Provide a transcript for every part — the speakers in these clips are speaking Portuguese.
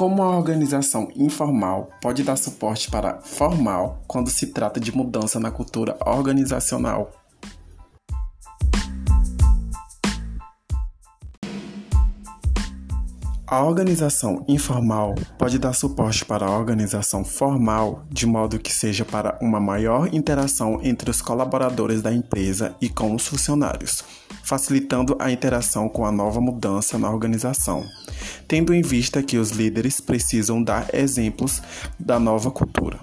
Como a organização informal pode dar suporte para formal quando se trata de mudança na cultura organizacional? A organização informal pode dar suporte para a organização formal de modo que seja para uma maior interação entre os colaboradores da empresa e com os funcionários, facilitando a interação com a nova mudança na organização, tendo em vista que os líderes precisam dar exemplos da nova cultura.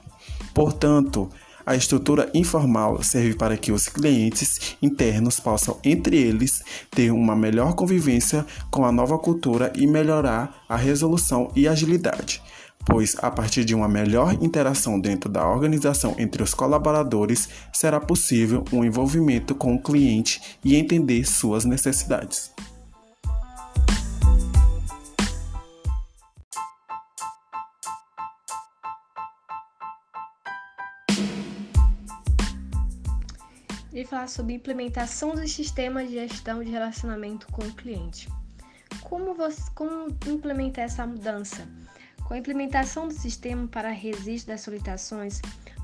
Portanto, a estrutura informal serve para que os clientes internos possam, entre eles, ter uma melhor convivência com a nova cultura e melhorar a resolução e agilidade pois a partir de uma melhor interação dentro da organização entre os colaboradores será possível um envolvimento com o cliente e entender suas necessidades. E falar sobre implementação do sistema de gestão de relacionamento com o cliente. Como, você, como implementar essa mudança? Com a implementação do sistema para registro das solicitações,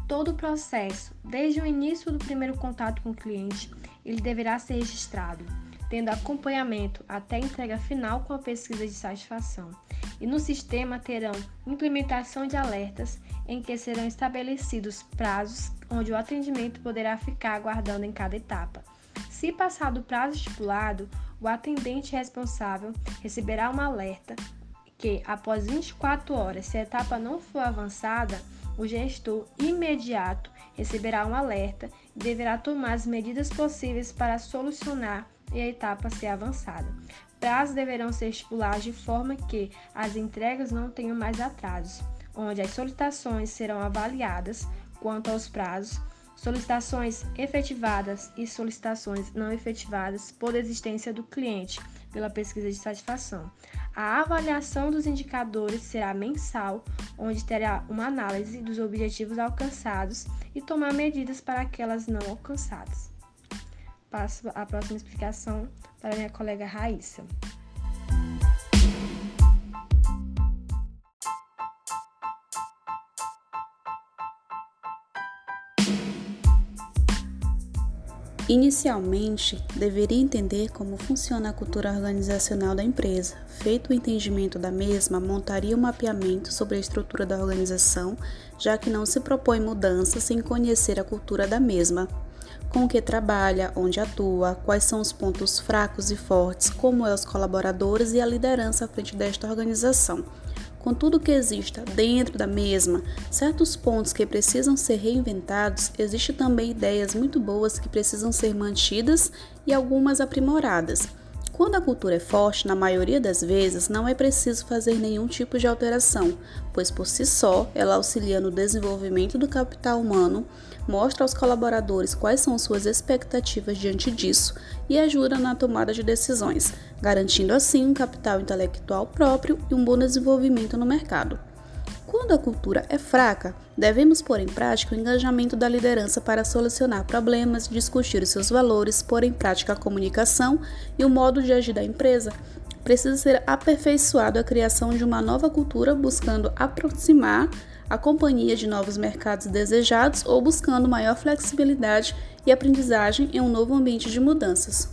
todo o processo, desde o início do primeiro contato com o cliente, ele deverá ser registrado, tendo acompanhamento até a entrega final com a pesquisa de satisfação. E no sistema terão implementação de alertas em que serão estabelecidos prazos onde o atendimento poderá ficar aguardando em cada etapa. Se passar do prazo estipulado, o atendente responsável receberá um alerta que, após 24 horas, se a etapa não for avançada, o gestor imediato receberá um alerta e deverá tomar as medidas possíveis para solucionar e a etapa ser avançada. Prazos deverão ser estipulados de forma que as entregas não tenham mais atrasos onde as solicitações serão avaliadas quanto aos prazos, solicitações efetivadas e solicitações não efetivadas por existência do cliente pela pesquisa de satisfação. A avaliação dos indicadores será mensal, onde terá uma análise dos objetivos alcançados e tomar medidas para aquelas não alcançadas. Passo a próxima explicação para minha colega Raíssa. Inicialmente, deveria entender como funciona a cultura organizacional da empresa. Feito o entendimento da mesma, montaria um mapeamento sobre a estrutura da organização, já que não se propõe mudança sem conhecer a cultura da mesma. Com o que trabalha, onde atua, quais são os pontos fracos e fortes, como é os colaboradores e a liderança à frente desta organização com tudo que exista dentro da mesma, certos pontos que precisam ser reinventados, existe também ideias muito boas que precisam ser mantidas e algumas aprimoradas. Quando a cultura é forte, na maioria das vezes não é preciso fazer nenhum tipo de alteração, pois por si só ela auxilia no desenvolvimento do capital humano, mostra aos colaboradores quais são suas expectativas diante disso e ajuda na tomada de decisões, garantindo assim um capital intelectual próprio e um bom desenvolvimento no mercado. Quando a cultura é fraca, devemos pôr em prática o engajamento da liderança para solucionar problemas, discutir os seus valores, pôr em prática a comunicação e o modo de agir da empresa. Precisa ser aperfeiçoado a criação de uma nova cultura buscando aproximar a companhia de novos mercados desejados ou buscando maior flexibilidade e aprendizagem em um novo ambiente de mudanças.